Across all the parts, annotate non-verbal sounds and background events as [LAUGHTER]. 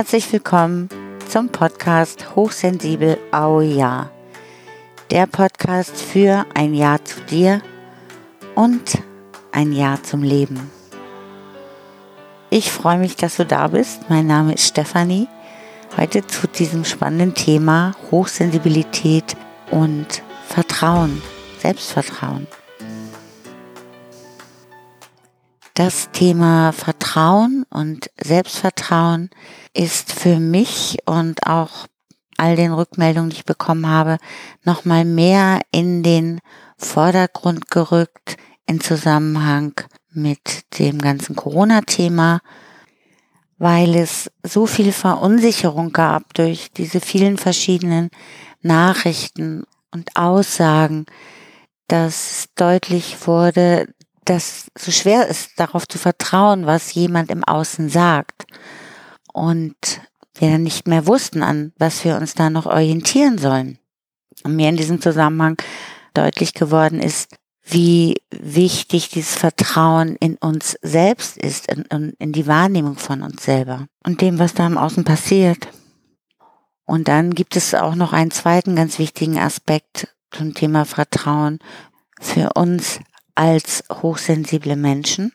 Herzlich willkommen zum Podcast Hochsensibel Au Ja. Der Podcast für ein Ja zu dir und ein Ja zum Leben. Ich freue mich, dass du da bist. Mein Name ist Stefanie. Heute zu diesem spannenden Thema Hochsensibilität und Vertrauen, Selbstvertrauen. Das Thema Vertrauen und Selbstvertrauen ist für mich und auch all den Rückmeldungen, die ich bekommen habe, nochmal mehr in den Vordergrund gerückt in Zusammenhang mit dem ganzen Corona-Thema, weil es so viel Verunsicherung gab durch diese vielen verschiedenen Nachrichten und Aussagen, dass deutlich wurde, dass so schwer ist, darauf zu vertrauen, was jemand im Außen sagt. Und wir dann nicht mehr wussten, an was wir uns da noch orientieren sollen. Und mir in diesem Zusammenhang deutlich geworden ist, wie wichtig dieses Vertrauen in uns selbst ist, in, in, die Wahrnehmung von uns selber und dem, was da im Außen passiert. Und dann gibt es auch noch einen zweiten ganz wichtigen Aspekt zum Thema Vertrauen für uns als hochsensible Menschen,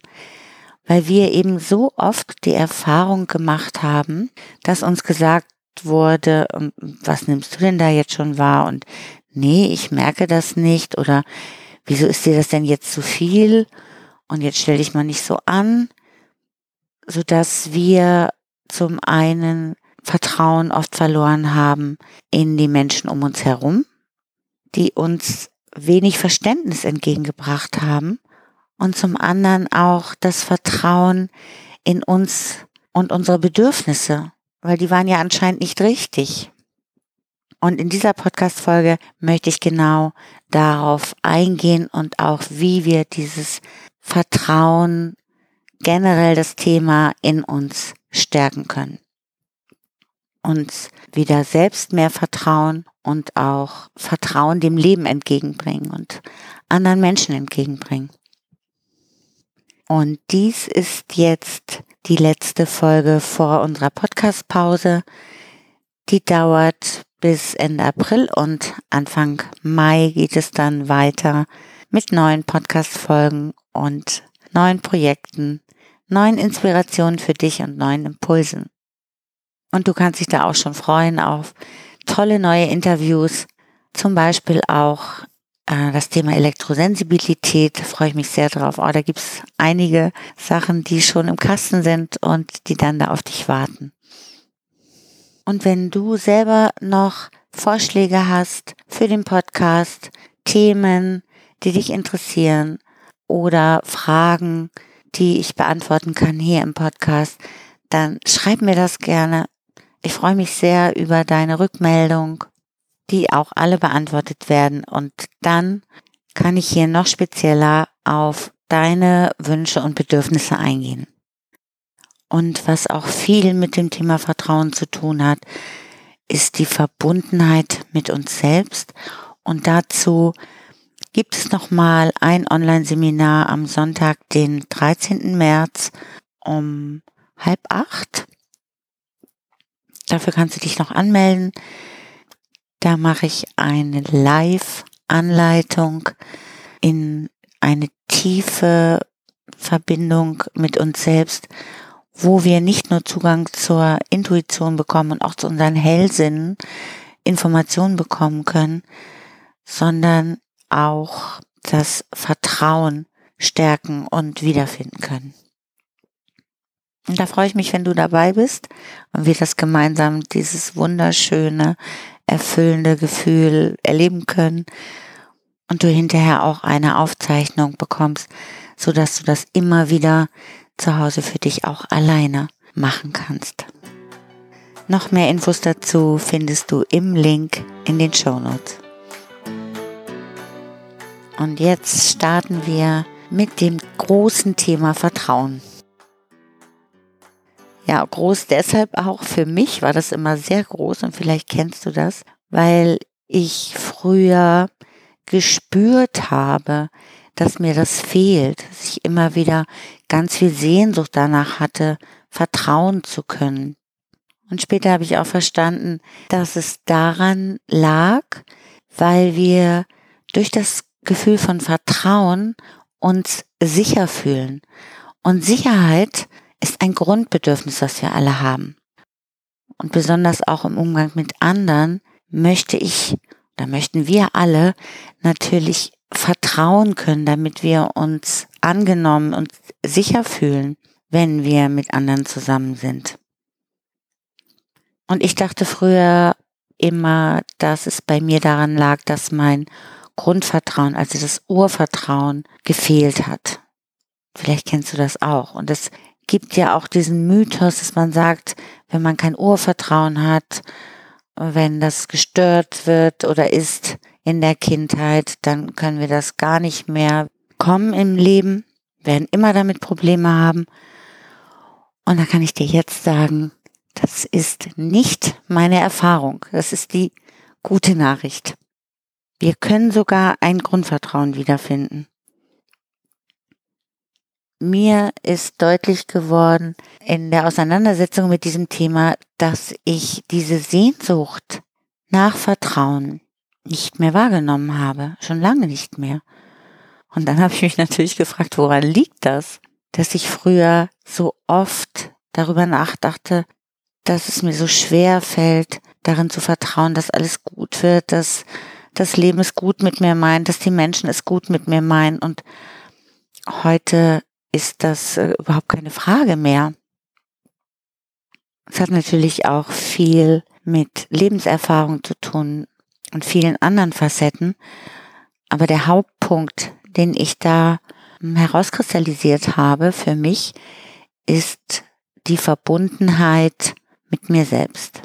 weil wir eben so oft die Erfahrung gemacht haben, dass uns gesagt wurde, ähm, was nimmst du denn da jetzt schon wahr? Und nee, ich merke das nicht oder wieso ist dir das denn jetzt zu viel? Und jetzt stell dich mal nicht so an, so dass wir zum einen Vertrauen oft verloren haben in die Menschen um uns herum, die uns wenig Verständnis entgegengebracht haben und zum anderen auch das Vertrauen in uns und unsere Bedürfnisse, weil die waren ja anscheinend nicht richtig. Und in dieser Podcast-Folge möchte ich genau darauf eingehen und auch, wie wir dieses Vertrauen, generell das Thema in uns stärken können. Uns wieder selbst mehr vertrauen und auch Vertrauen dem Leben entgegenbringen und anderen Menschen entgegenbringen. Und dies ist jetzt die letzte Folge vor unserer Podcast-Pause. Die dauert bis Ende April und Anfang Mai geht es dann weiter mit neuen Podcast-Folgen und neuen Projekten, neuen Inspirationen für dich und neuen Impulsen. Und du kannst dich da auch schon freuen auf tolle neue Interviews, zum Beispiel auch äh, das Thema Elektrosensibilität, freue ich mich sehr drauf. Oh, da gibt's einige Sachen, die schon im Kasten sind und die dann da auf dich warten. Und wenn du selber noch Vorschläge hast für den Podcast, Themen, die dich interessieren oder Fragen, die ich beantworten kann hier im Podcast, dann schreib mir das gerne ich freue mich sehr über deine Rückmeldung, die auch alle beantwortet werden. Und dann kann ich hier noch spezieller auf deine Wünsche und Bedürfnisse eingehen. Und was auch viel mit dem Thema Vertrauen zu tun hat, ist die Verbundenheit mit uns selbst. Und dazu gibt es nochmal ein Online-Seminar am Sonntag, den 13. März um halb acht. Dafür kannst du dich noch anmelden. Da mache ich eine Live-Anleitung in eine tiefe Verbindung mit uns selbst, wo wir nicht nur Zugang zur Intuition bekommen und auch zu unseren Hellsinnen Informationen bekommen können, sondern auch das Vertrauen stärken und wiederfinden können. Und da freue ich mich, wenn du dabei bist und wir das gemeinsam, dieses wunderschöne, erfüllende Gefühl erleben können und du hinterher auch eine Aufzeichnung bekommst, so dass du das immer wieder zu Hause für dich auch alleine machen kannst. Noch mehr Infos dazu findest du im Link in den Show Notes. Und jetzt starten wir mit dem großen Thema Vertrauen. Ja, groß deshalb auch für mich war das immer sehr groß und vielleicht kennst du das, weil ich früher gespürt habe, dass mir das fehlt, dass ich immer wieder ganz viel Sehnsucht danach hatte, vertrauen zu können. Und später habe ich auch verstanden, dass es daran lag, weil wir durch das Gefühl von Vertrauen uns sicher fühlen. Und Sicherheit ist ein Grundbedürfnis, das wir alle haben. Und besonders auch im Umgang mit anderen möchte ich, da möchten wir alle natürlich vertrauen können, damit wir uns angenommen und sicher fühlen, wenn wir mit anderen zusammen sind. Und ich dachte früher immer, dass es bei mir daran lag, dass mein Grundvertrauen, also das Urvertrauen gefehlt hat. Vielleicht kennst du das auch. Und es gibt ja auch diesen Mythos, dass man sagt, wenn man kein Urvertrauen hat, wenn das gestört wird oder ist in der Kindheit, dann können wir das gar nicht mehr kommen im Leben, werden immer damit Probleme haben. Und da kann ich dir jetzt sagen, das ist nicht meine Erfahrung. Das ist die gute Nachricht. Wir können sogar ein Grundvertrauen wiederfinden. Mir ist deutlich geworden in der Auseinandersetzung mit diesem Thema, dass ich diese Sehnsucht nach Vertrauen nicht mehr wahrgenommen habe, schon lange nicht mehr. Und dann [LAUGHS] habe ich mich natürlich gefragt, woran liegt das, dass ich früher so oft darüber nachdachte, dass es mir so schwer fällt, darin zu vertrauen, dass alles gut wird, dass das Leben es gut mit mir meint, dass die Menschen es gut mit mir meinen. Und heute ist das äh, überhaupt keine Frage mehr. Es hat natürlich auch viel mit Lebenserfahrung zu tun und vielen anderen Facetten. Aber der Hauptpunkt, den ich da hm, herauskristallisiert habe für mich, ist die Verbundenheit mit mir selbst.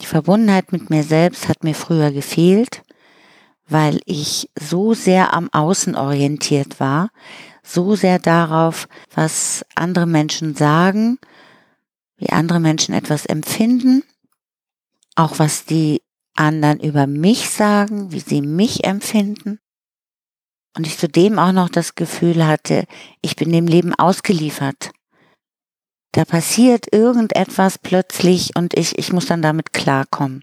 Die Verbundenheit mit mir selbst hat mir früher gefehlt, weil ich so sehr am Außen orientiert war, so sehr darauf, was andere Menschen sagen, wie andere Menschen etwas empfinden, auch was die anderen über mich sagen, wie sie mich empfinden. Und ich zudem auch noch das Gefühl hatte, ich bin dem Leben ausgeliefert. Da passiert irgendetwas plötzlich und ich, ich muss dann damit klarkommen.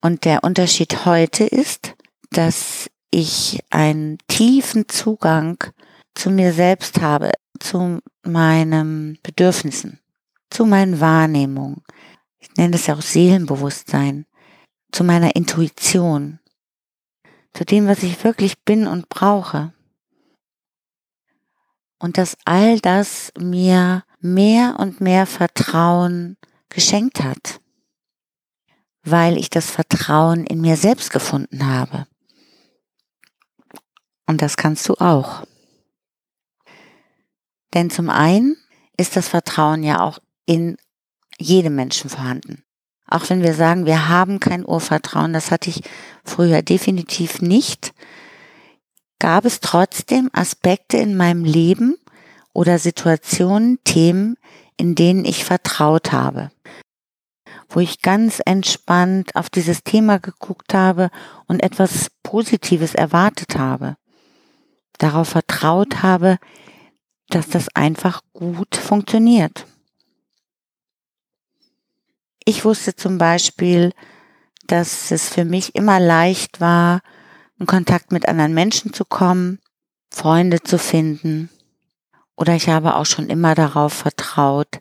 Und der Unterschied heute ist, dass ich einen tiefen Zugang zu mir selbst habe, zu meinen Bedürfnissen, zu meinen Wahrnehmungen. Ich nenne das ja auch Seelenbewusstsein, zu meiner Intuition, zu dem, was ich wirklich bin und brauche. Und dass all das mir mehr und mehr Vertrauen geschenkt hat, weil ich das Vertrauen in mir selbst gefunden habe. Und das kannst du auch. Denn zum einen ist das Vertrauen ja auch in jedem Menschen vorhanden. Auch wenn wir sagen, wir haben kein Urvertrauen, das hatte ich früher definitiv nicht, gab es trotzdem Aspekte in meinem Leben, oder Situationen, Themen, in denen ich vertraut habe, wo ich ganz entspannt auf dieses Thema geguckt habe und etwas Positives erwartet habe, darauf vertraut habe, dass das einfach gut funktioniert. Ich wusste zum Beispiel, dass es für mich immer leicht war, in Kontakt mit anderen Menschen zu kommen, Freunde zu finden, oder ich habe auch schon immer darauf vertraut,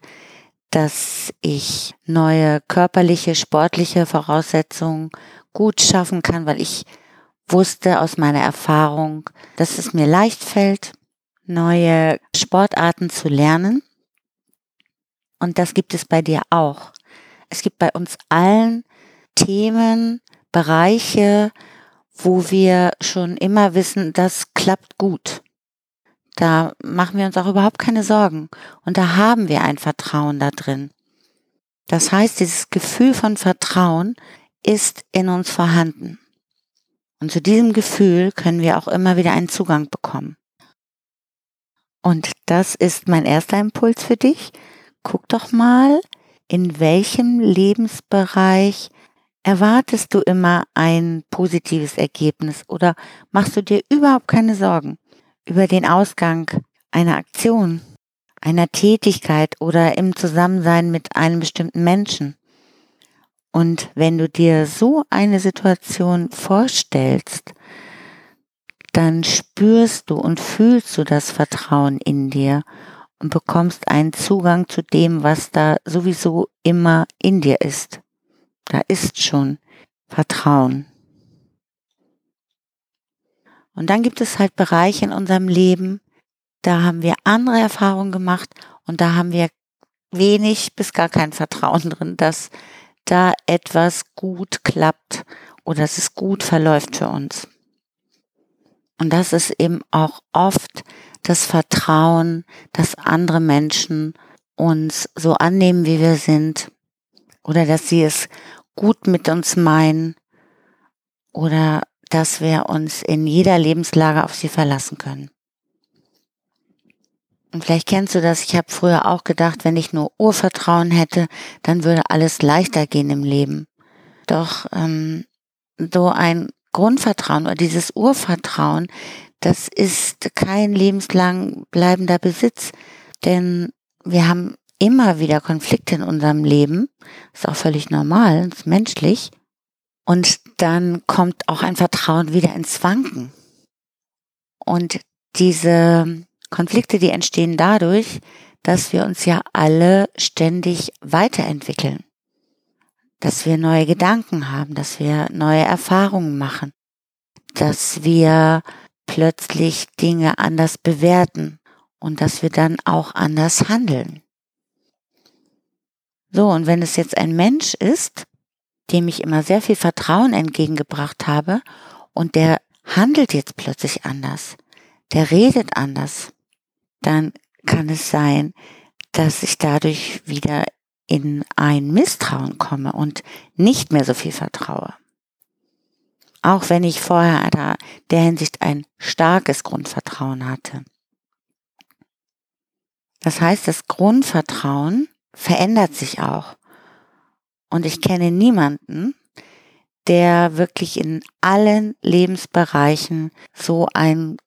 dass ich neue körperliche, sportliche Voraussetzungen gut schaffen kann, weil ich wusste aus meiner Erfahrung, dass es mir leicht fällt, neue Sportarten zu lernen. Und das gibt es bei dir auch. Es gibt bei uns allen Themen, Bereiche, wo wir schon immer wissen, das klappt gut. Da machen wir uns auch überhaupt keine Sorgen. Und da haben wir ein Vertrauen da drin. Das heißt, dieses Gefühl von Vertrauen ist in uns vorhanden. Und zu diesem Gefühl können wir auch immer wieder einen Zugang bekommen. Und das ist mein erster Impuls für dich. Guck doch mal, in welchem Lebensbereich erwartest du immer ein positives Ergebnis oder machst du dir überhaupt keine Sorgen? Über den Ausgang einer Aktion, einer Tätigkeit oder im Zusammensein mit einem bestimmten Menschen. Und wenn du dir so eine Situation vorstellst, dann spürst du und fühlst du das Vertrauen in dir und bekommst einen Zugang zu dem, was da sowieso immer in dir ist. Da ist schon Vertrauen. Und dann gibt es halt Bereiche in unserem Leben, da haben wir andere Erfahrungen gemacht und da haben wir wenig bis gar kein Vertrauen drin, dass da etwas gut klappt oder dass es gut verläuft für uns. Und das ist eben auch oft das Vertrauen, dass andere Menschen uns so annehmen, wie wir sind, oder dass sie es gut mit uns meinen, oder dass wir uns in jeder Lebenslage auf sie verlassen können. Und vielleicht kennst du das, ich habe früher auch gedacht, wenn ich nur Urvertrauen hätte, dann würde alles leichter gehen im Leben. Doch ähm, so ein Grundvertrauen oder dieses Urvertrauen, das ist kein lebenslang bleibender Besitz, denn wir haben immer wieder Konflikte in unserem Leben, ist auch völlig normal, ist menschlich. Und dann kommt auch ein Vertrauen wieder ins Wanken. Und diese Konflikte, die entstehen dadurch, dass wir uns ja alle ständig weiterentwickeln dass wir neue Gedanken haben, dass wir neue Erfahrungen machen, dass wir plötzlich Dinge anders bewerten und dass wir dann auch anders handeln. So, und wenn es jetzt ein Mensch ist, dem ich immer sehr viel Vertrauen entgegengebracht habe und der handelt jetzt plötzlich anders, der redet anders, dann kann es sein, dass ich dadurch wieder in ein Misstrauen komme und nicht mehr so viel vertraue. Auch wenn ich vorher da der Hinsicht ein starkes Grundvertrauen hatte. Das heißt, das Grundvertrauen verändert sich auch. Und ich kenne niemanden, der wirklich in allen Lebensbereichen so ein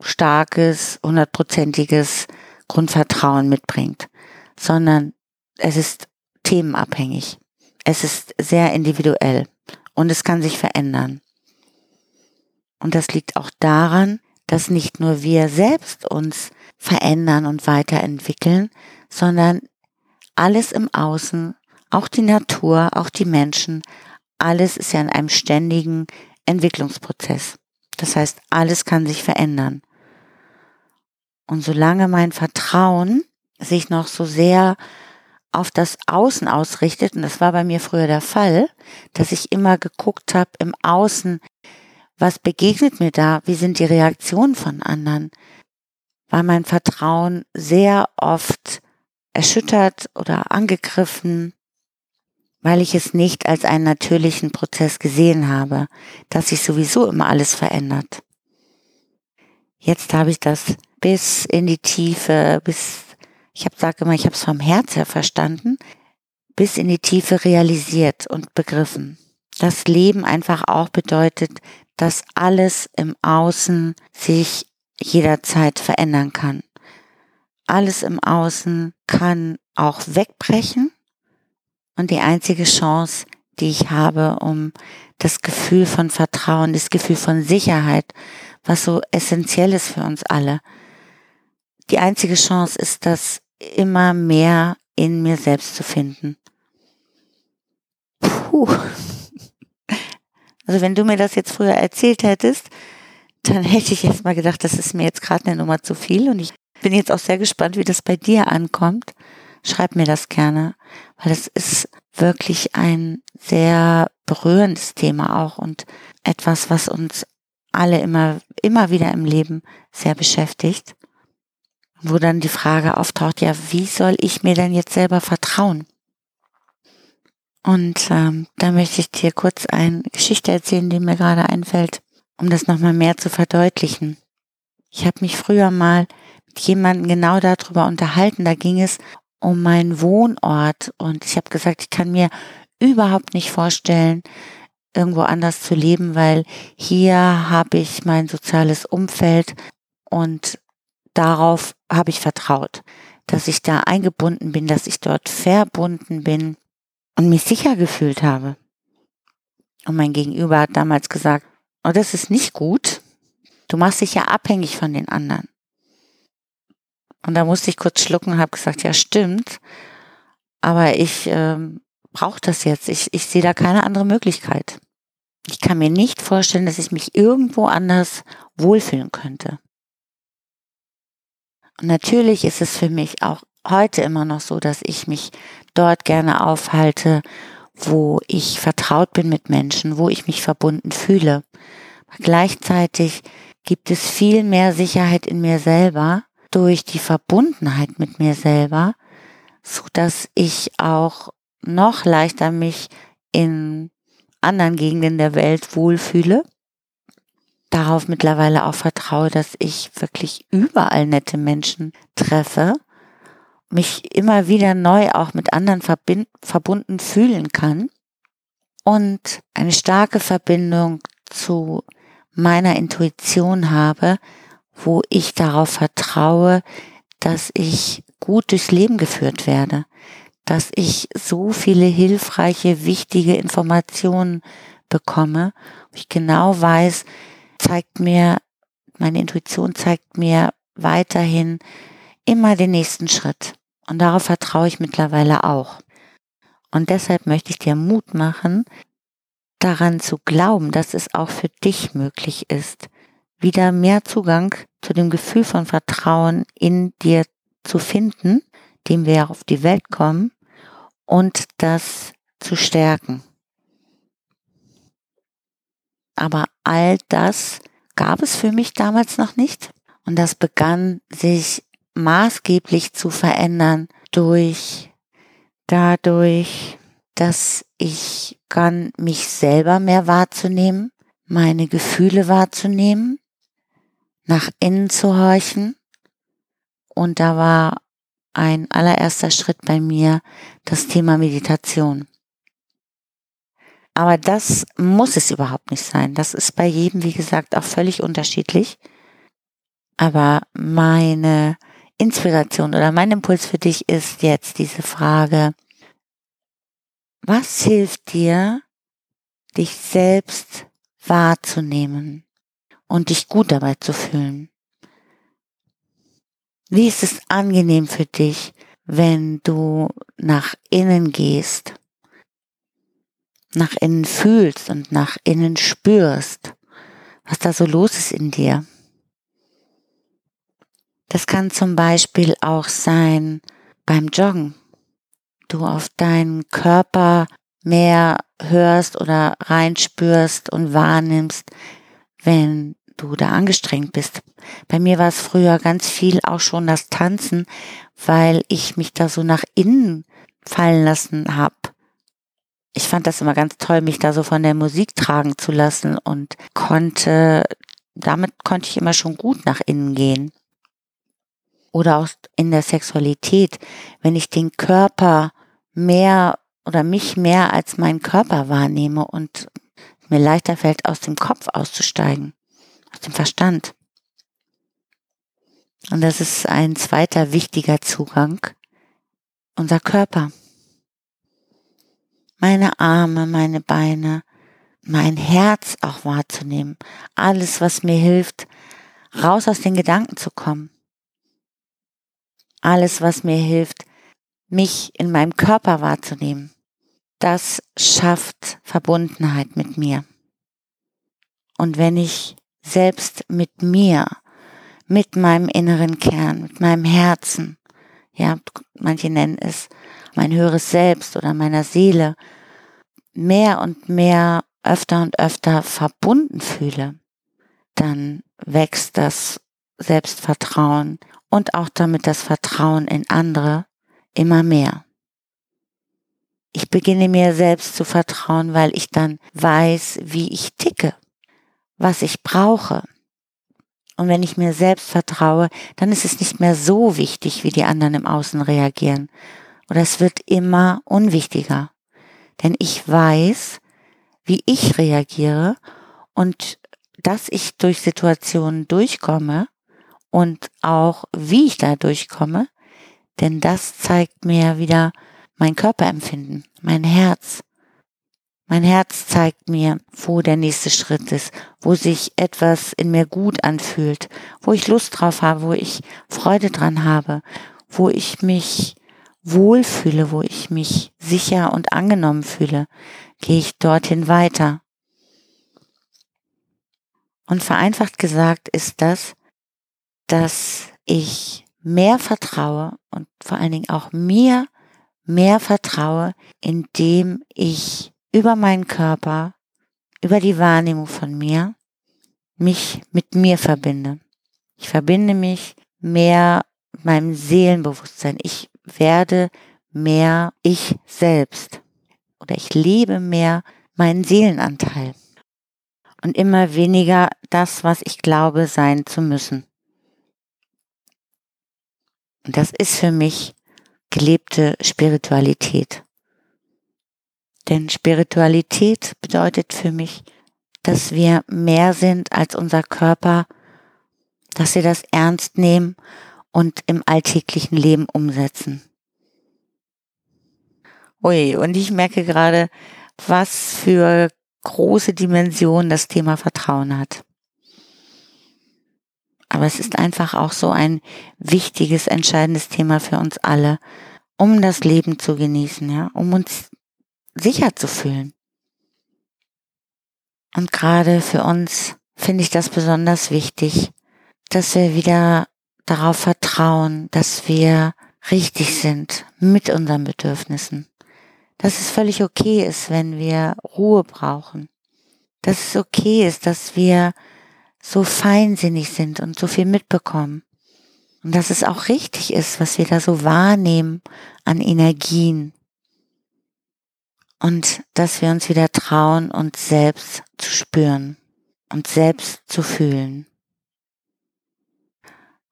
starkes, hundertprozentiges Grundvertrauen mitbringt, sondern es ist themenabhängig. Es ist sehr individuell und es kann sich verändern. Und das liegt auch daran, dass nicht nur wir selbst uns verändern und weiterentwickeln, sondern alles im Außen, auch die Natur, auch die Menschen, alles ist ja in einem ständigen Entwicklungsprozess. Das heißt, alles kann sich verändern. Und solange mein Vertrauen sich noch so sehr auf das Außen ausrichtet, und das war bei mir früher der Fall, dass ich immer geguckt habe im Außen, was begegnet mir da, wie sind die Reaktionen von anderen, war mein Vertrauen sehr oft erschüttert oder angegriffen, weil ich es nicht als einen natürlichen Prozess gesehen habe, dass sich sowieso immer alles verändert. Jetzt habe ich das bis in die Tiefe, bis ich habe sage immer, ich habe es vom Herz her verstanden, bis in die Tiefe realisiert und begriffen. Das Leben einfach auch bedeutet, dass alles im Außen sich jederzeit verändern kann. Alles im Außen kann auch wegbrechen und die einzige Chance, die ich habe, um das Gefühl von Vertrauen, das Gefühl von Sicherheit, was so essentiell ist für uns alle, die einzige Chance ist das immer mehr in mir selbst zu finden. Puh. Also wenn du mir das jetzt früher erzählt hättest, dann hätte ich jetzt mal gedacht, das ist mir jetzt gerade eine Nummer zu viel und ich bin jetzt auch sehr gespannt, wie das bei dir ankommt. Schreib mir das gerne, weil es ist wirklich ein sehr berührendes Thema auch und etwas, was uns alle immer, immer wieder im Leben sehr beschäftigt wo dann die Frage auftaucht, ja, wie soll ich mir denn jetzt selber vertrauen? Und ähm, da möchte ich dir kurz eine Geschichte erzählen, die mir gerade einfällt, um das nochmal mehr zu verdeutlichen. Ich habe mich früher mal mit jemandem genau darüber unterhalten. Da ging es um meinen Wohnort und ich habe gesagt, ich kann mir überhaupt nicht vorstellen, irgendwo anders zu leben, weil hier habe ich mein soziales Umfeld und darauf habe ich vertraut. dass ich da eingebunden bin, dass ich dort verbunden bin und mich sicher gefühlt habe. Und mein Gegenüber hat damals gesagt, oh, das ist nicht gut. Du machst dich ja abhängig von den anderen. Und da musste ich kurz schlucken habe gesagt, ja stimmt, aber ich ähm, brauche das jetzt. Ich, ich sehe da keine andere Möglichkeit. Ich kann mir nicht vorstellen, dass ich mich irgendwo anders wohlfühlen könnte. Und natürlich ist es für mich auch heute immer noch so, dass ich mich dort gerne aufhalte, wo ich vertraut bin mit Menschen, wo ich mich verbunden fühle. Aber gleichzeitig gibt es viel mehr Sicherheit in mir selber durch die Verbundenheit mit mir selber, so dass ich auch noch leichter mich in anderen Gegenden der Welt wohlfühle. Darauf mittlerweile auch vertraue, dass ich wirklich überall nette Menschen treffe, mich immer wieder neu auch mit anderen verbunden fühlen kann und eine starke Verbindung zu meiner Intuition habe, wo ich darauf vertraue, dass ich gut durchs Leben geführt werde, dass ich so viele hilfreiche, wichtige Informationen bekomme. Ich genau weiß, zeigt mir, meine Intuition zeigt mir weiterhin immer den nächsten Schritt. Und darauf vertraue ich mittlerweile auch. Und deshalb möchte ich dir Mut machen, daran zu glauben, dass es auch für dich möglich ist, wieder mehr Zugang zu dem Gefühl von Vertrauen in dir zu finden, dem wir auf die Welt kommen, und das zu stärken. Aber all das gab es für mich damals noch nicht. Und das begann sich maßgeblich zu verändern durch dadurch, dass ich kann mich selber mehr wahrzunehmen, meine Gefühle wahrzunehmen, nach innen zu horchen. Und da war ein allererster Schritt bei mir das Thema Meditation. Aber das muss es überhaupt nicht sein. Das ist bei jedem, wie gesagt, auch völlig unterschiedlich. Aber meine Inspiration oder mein Impuls für dich ist jetzt diese Frage, was hilft dir, dich selbst wahrzunehmen und dich gut dabei zu fühlen? Wie ist es angenehm für dich, wenn du nach innen gehst, nach innen fühlst und nach innen spürst, was da so los ist in dir? Das kann zum Beispiel auch sein beim Joggen. Du auf deinen Körper mehr hörst oder reinspürst und wahrnimmst, wenn du da angestrengt bist. Bei mir war es früher ganz viel auch schon das Tanzen, weil ich mich da so nach innen fallen lassen habe. Ich fand das immer ganz toll, mich da so von der Musik tragen zu lassen und konnte, damit konnte ich immer schon gut nach innen gehen. Oder auch in der Sexualität, wenn ich den Körper mehr oder mich mehr als meinen Körper wahrnehme und mir leichter fällt, aus dem Kopf auszusteigen aus dem Verstand. Und das ist ein zweiter wichtiger Zugang, unser Körper. Meine Arme, meine Beine, mein Herz auch wahrzunehmen. Alles, was mir hilft, raus aus den Gedanken zu kommen. Alles, was mir hilft, mich in meinem Körper wahrzunehmen. Das schafft Verbundenheit mit mir. Und wenn ich selbst mit mir, mit meinem inneren Kern, mit meinem Herzen. Ja, manche nennen es mein höheres Selbst oder meiner Seele, mehr und mehr öfter und öfter verbunden fühle, dann wächst das Selbstvertrauen und auch damit das Vertrauen in andere immer mehr. Ich beginne mir selbst zu vertrauen, weil ich dann weiß, wie ich ticke was ich brauche. Und wenn ich mir selbst vertraue, dann ist es nicht mehr so wichtig, wie die anderen im Außen reagieren. Oder es wird immer unwichtiger. Denn ich weiß, wie ich reagiere und dass ich durch Situationen durchkomme und auch wie ich da durchkomme, Denn das zeigt mir wieder mein Körperempfinden, mein Herz. Mein Herz zeigt mir, wo der nächste Schritt ist, wo sich etwas in mir gut anfühlt, wo ich Lust drauf habe, wo ich Freude dran habe, wo ich mich wohlfühle, wo ich mich sicher und angenommen fühle, gehe ich dorthin weiter. Und vereinfacht gesagt ist das, dass ich mehr vertraue und vor allen Dingen auch mir mehr vertraue, indem ich über meinen Körper, über die Wahrnehmung von mir, mich mit mir verbinde. Ich verbinde mich mehr mit meinem Seelenbewusstsein. Ich werde mehr ich selbst oder ich lebe mehr meinen Seelenanteil und immer weniger das, was ich glaube sein zu müssen. Und das ist für mich gelebte Spiritualität. Denn Spiritualität bedeutet für mich, dass wir mehr sind als unser Körper, dass wir das ernst nehmen und im alltäglichen Leben umsetzen. Ui, und ich merke gerade, was für große Dimensionen das Thema Vertrauen hat. Aber es ist einfach auch so ein wichtiges, entscheidendes Thema für uns alle, um das Leben zu genießen, ja, um uns sicher zu fühlen. Und gerade für uns finde ich das besonders wichtig, dass wir wieder darauf vertrauen, dass wir richtig sind mit unseren Bedürfnissen. Dass es völlig okay ist, wenn wir Ruhe brauchen. Dass es okay ist, dass wir so feinsinnig sind und so viel mitbekommen. Und dass es auch richtig ist, was wir da so wahrnehmen an Energien. Und dass wir uns wieder trauen, uns selbst zu spüren und selbst zu fühlen.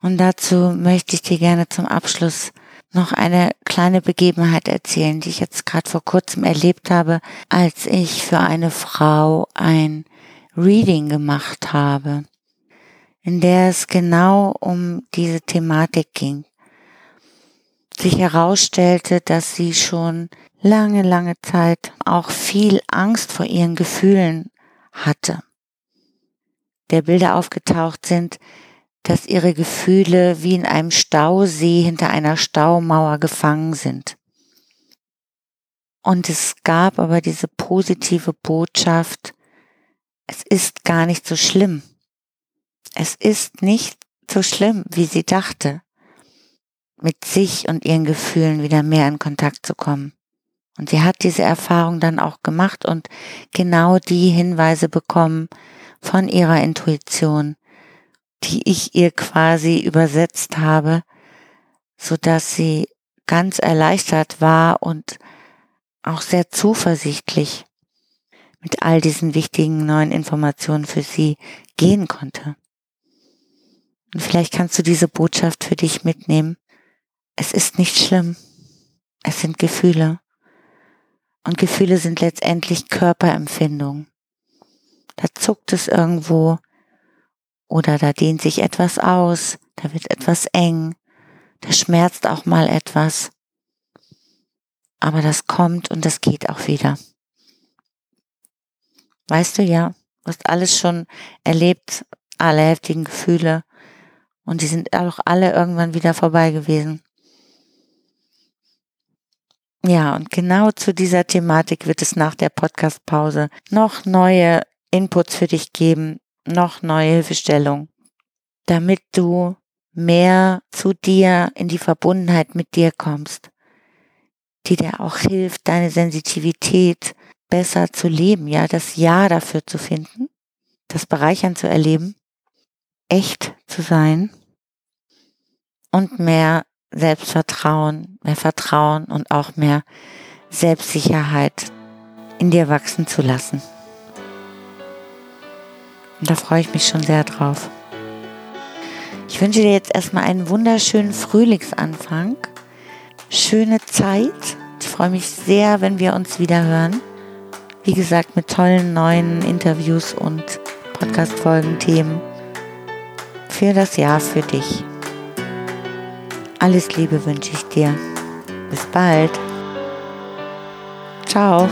Und dazu möchte ich dir gerne zum Abschluss noch eine kleine Begebenheit erzählen, die ich jetzt gerade vor kurzem erlebt habe, als ich für eine Frau ein Reading gemacht habe, in der es genau um diese Thematik ging. Sich herausstellte, dass sie schon lange, lange Zeit auch viel Angst vor ihren Gefühlen hatte. Der Bilder aufgetaucht sind, dass ihre Gefühle wie in einem Stausee hinter einer Staumauer gefangen sind. Und es gab aber diese positive Botschaft, es ist gar nicht so schlimm. Es ist nicht so schlimm, wie sie dachte, mit sich und ihren Gefühlen wieder mehr in Kontakt zu kommen. Und sie hat diese Erfahrung dann auch gemacht und genau die Hinweise bekommen von ihrer Intuition, die ich ihr quasi übersetzt habe, so dass sie ganz erleichtert war und auch sehr zuversichtlich mit all diesen wichtigen neuen Informationen für sie gehen konnte. Und vielleicht kannst du diese Botschaft für dich mitnehmen. Es ist nicht schlimm. Es sind Gefühle. Und Gefühle sind letztendlich Körperempfindungen. Da zuckt es irgendwo, oder da dehnt sich etwas aus, da wird etwas eng, da schmerzt auch mal etwas. Aber das kommt und das geht auch wieder. Weißt du ja, du hast alles schon erlebt, alle heftigen Gefühle. Und die sind auch alle irgendwann wieder vorbei gewesen. Ja, und genau zu dieser Thematik wird es nach der Podcast-Pause noch neue Inputs für dich geben, noch neue Hilfestellung, damit du mehr zu dir in die Verbundenheit mit dir kommst, die dir auch hilft, deine Sensitivität besser zu leben, ja, das Ja dafür zu finden, das Bereichern zu erleben, echt zu sein und mehr Selbstvertrauen, mehr Vertrauen und auch mehr Selbstsicherheit in dir wachsen zu lassen. Und da freue ich mich schon sehr drauf. Ich wünsche dir jetzt erstmal einen wunderschönen Frühlingsanfang. Schöne Zeit. Ich freue mich sehr, wenn wir uns wieder hören. Wie gesagt, mit tollen neuen Interviews und Podcast-Folgen, Themen für das Jahr für dich. Alles Liebe wünsche ich dir. Bis bald. Ciao.